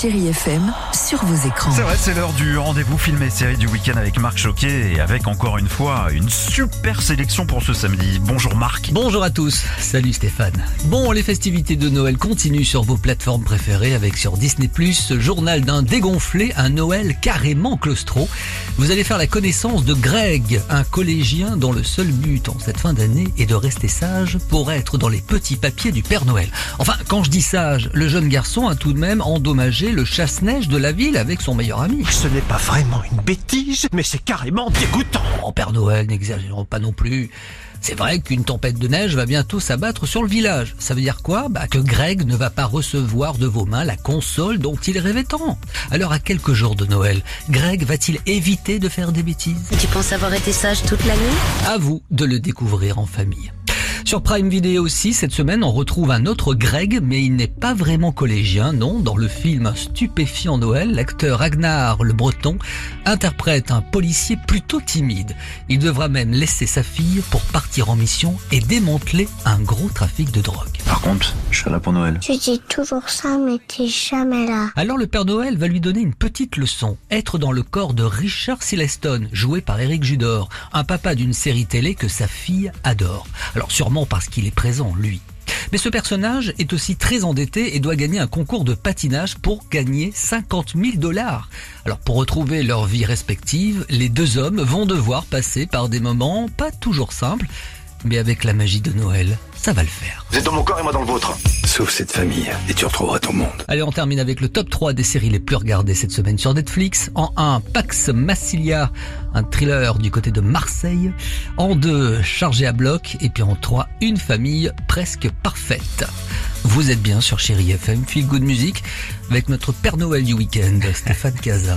Chérie FM sur vos écrans. C'est vrai, c'est l'heure du rendez-vous film et série du week-end avec Marc Choquet et avec encore une fois une super sélection pour ce samedi. Bonjour Marc. Bonjour à tous, salut Stéphane. Bon, les festivités de Noël continuent sur vos plateformes préférées avec sur Disney+, ce journal d'un dégonflé, un Noël carrément claustro. Vous allez faire la connaissance de Greg, un collégien dont le seul but en cette fin d'année est de rester sage pour être dans les petits papiers du Père Noël. Enfin, quand je dis sage, le jeune garçon a tout de même endommagé le chasse-neige de la ville avec son meilleur ami. Ce n'est pas vraiment une bêtise, mais c'est carrément dégoûtant. Oh Père Noël, n'exagérons pas non plus. C'est vrai qu'une tempête de neige va bientôt s'abattre sur le village. Ça veut dire quoi? Bah que Greg ne va pas recevoir de vos mains la console dont il rêvait tant. Alors à quelques jours de Noël, Greg va-t-il éviter de faire des bêtises? Tu penses avoir été sage toute l'année À vous de le découvrir en famille. Sur Prime Video aussi, cette semaine, on retrouve un autre Greg, mais il n'est pas vraiment collégien, non. Dans le film Stupéfiant Noël, l'acteur Ragnar le Breton interprète un policier plutôt timide. Il devra même laisser sa fille pour partir en mission et démanteler un gros trafic de drogue. Par contre, je serai là pour Noël. Tu dis toujours ça, mais t'es jamais là. Alors le Père Noël va lui donner une petite leçon. Être dans le corps de Richard Sileston, joué par Eric Judor, un papa d'une série télé que sa fille adore. Alors sûrement parce qu'il est présent, lui. Mais ce personnage est aussi très endetté et doit gagner un concours de patinage pour gagner 50 000 dollars. Alors pour retrouver leur vie respective, les deux hommes vont devoir passer par des moments pas toujours simples, mais avec la magie de Noël, ça va le faire. Vous êtes dans mon corps et moi dans le vôtre. Sauve cette famille et tu retrouveras ton monde. Allez, on termine avec le top 3 des séries les plus regardées cette semaine sur Netflix. En 1, Pax Massilia, un thriller du côté de Marseille. En 2, Chargé à bloc. Et puis en 3, Une famille presque parfaite. Vous êtes bien sur Chéri FM, Feel Good Music, avec notre Père Noël du week-end, Stéphane Casa.